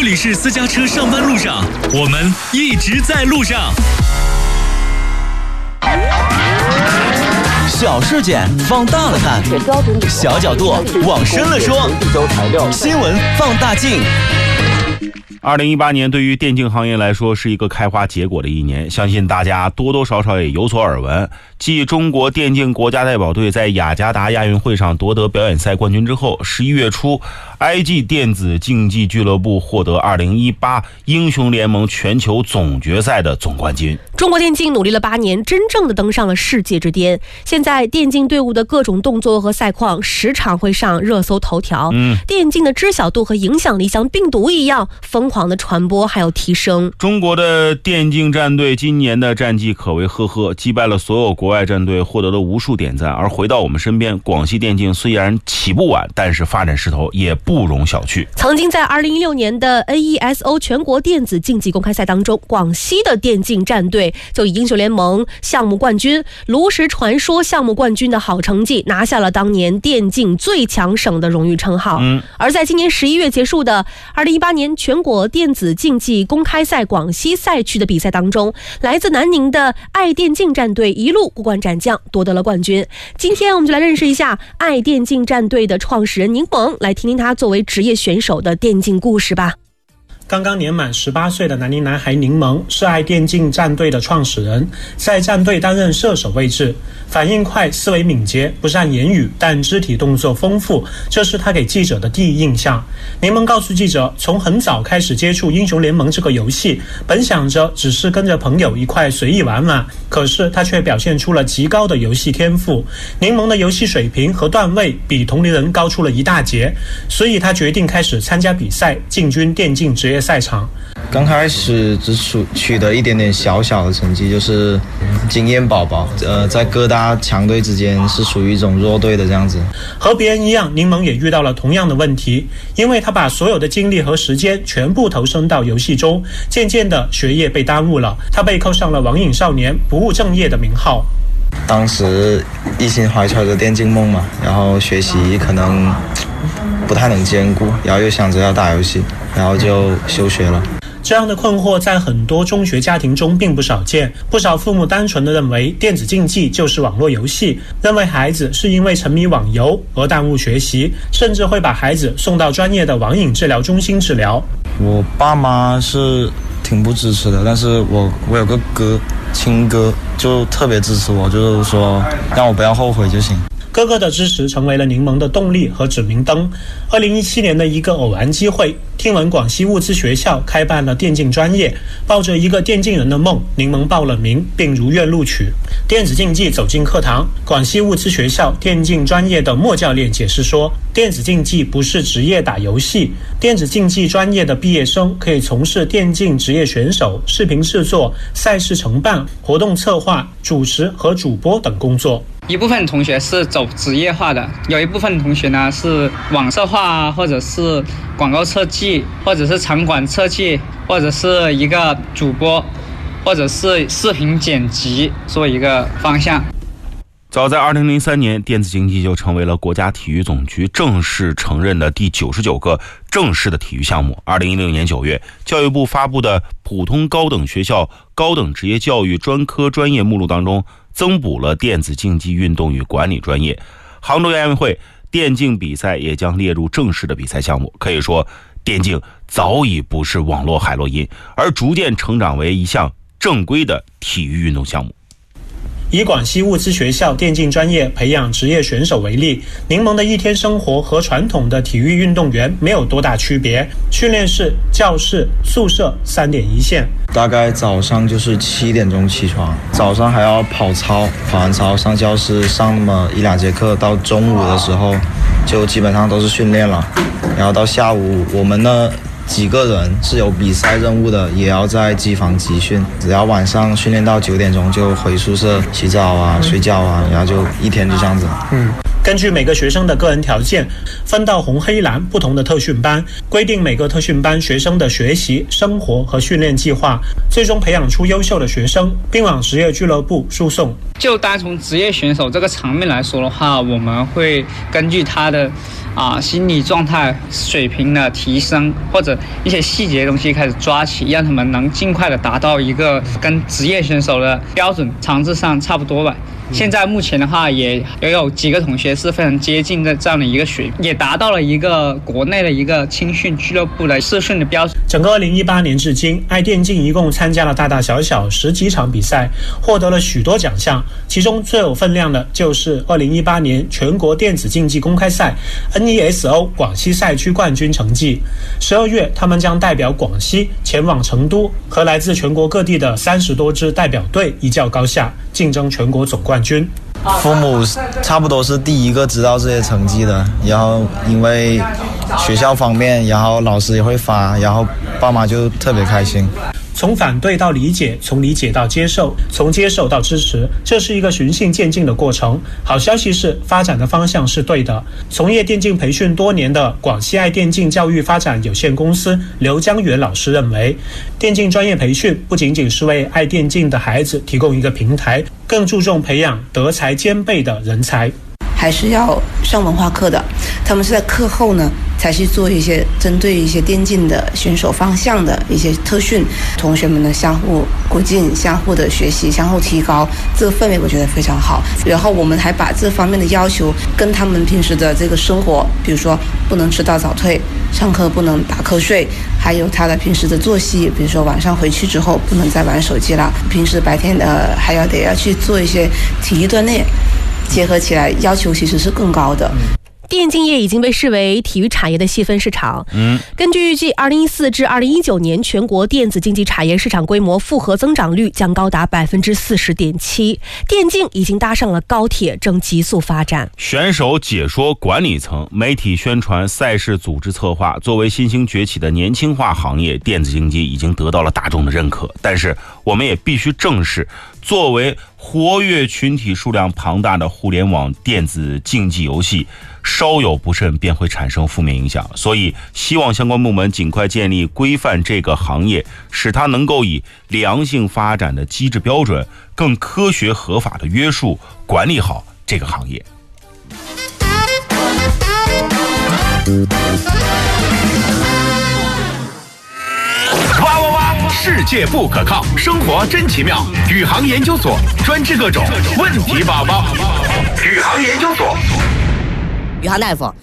这里是私家车上班路上，我们一直在路上。小事件放大了看，小角度往深了说。新闻放大镜。二零一八年对于电竞行业来说是一个开花结果的一年，相信大家多多少少也有所耳闻。继中国电竞国家代表队在雅加达亚运会上夺得表演赛冠军之后，十一月初，IG 电子竞技俱乐部获得二零一八英雄联盟全球总决赛的总冠军。中国电竞努力了八年，真正的登上了世界之巅。现在电竞队伍的各种动作和赛况时常会上热搜头条。嗯，电竞的知晓度和影响力像病毒一样疯狂的传播还有提升。中国的电竞战队今年的战绩可谓赫赫，击败了所有国外战队，获得了无数点赞。而回到我们身边，广西电竞虽然起步晚，但是发展势头也不容小觑。曾经在二零一六年的 NESO 全国电子竞技公开赛当中，广西的电竞战队。就以英雄联盟项目冠军、炉石传说项目冠军的好成绩，拿下了当年电竞最强省的荣誉称号。嗯，而在今年十一月结束的二零一八年全国电子竞技公开赛广西赛区的比赛当中，来自南宁的爱电竞战队一路过关斩将，夺得了冠军。今天我们就来认识一下爱电竞战队的创始人宁萌，来听听他作为职业选手的电竞故事吧。刚刚年满十八岁的南宁男孩柠檬是爱电竞战队的创始人，在战队担任射手位置，反应快，思维敏捷，不善言语，但肢体动作丰富，这是他给记者的第一印象。柠檬告诉记者，从很早开始接触英雄联盟这个游戏，本想着只是跟着朋友一块随意玩玩，可是他却表现出了极高的游戏天赋。柠檬的游戏水平和段位比同龄人高出了一大截，所以他决定开始参加比赛，进军电竞职业。赛场刚开始只取取得一点点小小的成绩，就是经验宝宝。呃，在各大强队之间是属于一种弱队的这样子。和别人一样，柠檬也遇到了同样的问题，因为他把所有的精力和时间全部投身到游戏中，渐渐的学业被耽误了，他被扣上了网瘾少年、不务正业的名号。当时一心怀揣着电竞梦嘛，然后学习可能不太能兼顾，然后又想着要打游戏。然后就休学了。这样的困惑在很多中学家庭中并不少见。不少父母单纯的认为电子竞技就是网络游戏，认为孩子是因为沉迷网游而耽误学习，甚至会把孩子送到专业的网瘾治疗中心治疗。我爸妈是挺不支持的，但是我我有个哥，亲哥就特别支持我，就是说让我不要后悔就行。哥哥的支持成为了柠檬的动力和指明灯。二零一七年的一个偶然机会，听闻广西物资学校开办了电竞专业，抱着一个电竞人的梦，柠檬报了名，并如愿录取。电子竞技走进课堂，广西物资学校电竞专业的莫教练解释说，电子竞技不是职业打游戏，电子竞技专业的毕业生可以从事电竞职业选手、视频制作、赛事承办、活动策划、主持和主播等工作。一部分同学是走职业化的，有一部分同学呢是网色化，或者是广告设计，或者是场馆设计，或者是一个主播，或者是视频剪辑，做一个方向。早在2003年，电子竞技就成为了国家体育总局正式承认的第九十九个正式的体育项目。2016年9月，教育部发布的普通高等学校高等职业教育专科专业目录当中。增补了电子竞技运动与管理专业，杭州亚运会电竞比赛也将列入正式的比赛项目。可以说，电竞早已不是网络海洛因，而逐渐成长为一项正规的体育运动项目。以广西物资学校电竞专业培养职业选手为例，柠檬的一天生活和传统的体育运动员没有多大区别。训练室、教室、宿舍三点一线。大概早上就是七点钟起床，早上还要跑操，跑完操上教室上那么一两节课，到中午的时候就基本上都是训练了。然后到下午，我们呢。几个人是有比赛任务的，也要在机房集训。只要晚上训练到九点钟就回宿舍洗澡啊、睡觉啊，然后就一天就这样子。嗯，根据每个学生的个人条件，分到红、黑、蓝不同的特训班，规定每个特训班学生的学习、生活和训练计划，最终培养出优秀的学生，并往职业俱乐部输送。就单从职业选手这个层面来说的话，我们会根据他的。啊心理状态水平的提升，或者一些细节东西开始抓起，让他们能尽快的达到一个跟职业选手的标准场次上差不多吧。现在目前的话，也也有几个同学是非常接近的这样的一个水平，也达到了一个国内的一个青训俱乐部的试训的标准。整个二零一八年至今，爱电竞一共参加了大大小小十几场比赛，获得了许多奖项。其中最有分量的就是二零一八年全国电子竞技公开赛 E S O 广西赛区冠军成绩。十二月，他们将代表广西前往成都，和来自全国各地的三十多支代表队一较高下，竞争全国总冠军。父母差不多是第一个知道这些成绩的，然后因为学校方面，然后老师也会发，然后爸妈就特别开心。从反对到理解，从理解到接受，从接受到支持，这是一个循序渐进的过程。好消息是，发展的方向是对的。从业电竞培训多年的广西爱电竞教育发展有限公司刘江元老师认为，电竞专业培训不仅仅是为爱电竞的孩子提供一个平台，更注重培养德才兼备的人才。还是要上文化课的，他们是在课后呢，才去做一些针对一些电竞的选手方向的一些特训，同学们呢相互鼓劲，相互的学习，相互提高，这个氛围我觉得非常好。然后我们还把这方面的要求跟他们平时的这个生活，比如说不能迟到早退，上课不能打瞌睡，还有他的平时的作息，比如说晚上回去之后不能再玩手机了，平时白天呃还要得要去做一些体育锻炼。结合起来，要求其实是更高的。电竞业已经被视为体育产业的细分市场。嗯，根据预计，二零一四至二零一九年全国电子竞技产业市场规模复合增长率将高达百分之四十点七。电竞已经搭上了高铁，正急速发展。选手解说、管理层、媒体宣传、赛事组织策划，作为新兴崛起的年轻化行业，电子竞技已经得到了大众的认可。但是，我们也必须正视，作为活跃群体数量庞大的互联网电子竞技游戏。稍有不慎便会产生负面影响，所以希望相关部门尽快建立规范这个行业，使它能够以良性发展的机制标准，更科学合法的约束管理好这个行业。哇哇哇！世界不可靠，生活真奇妙。宇航研究所专治各种问题宝宝。宇航研究所。宇航大夫，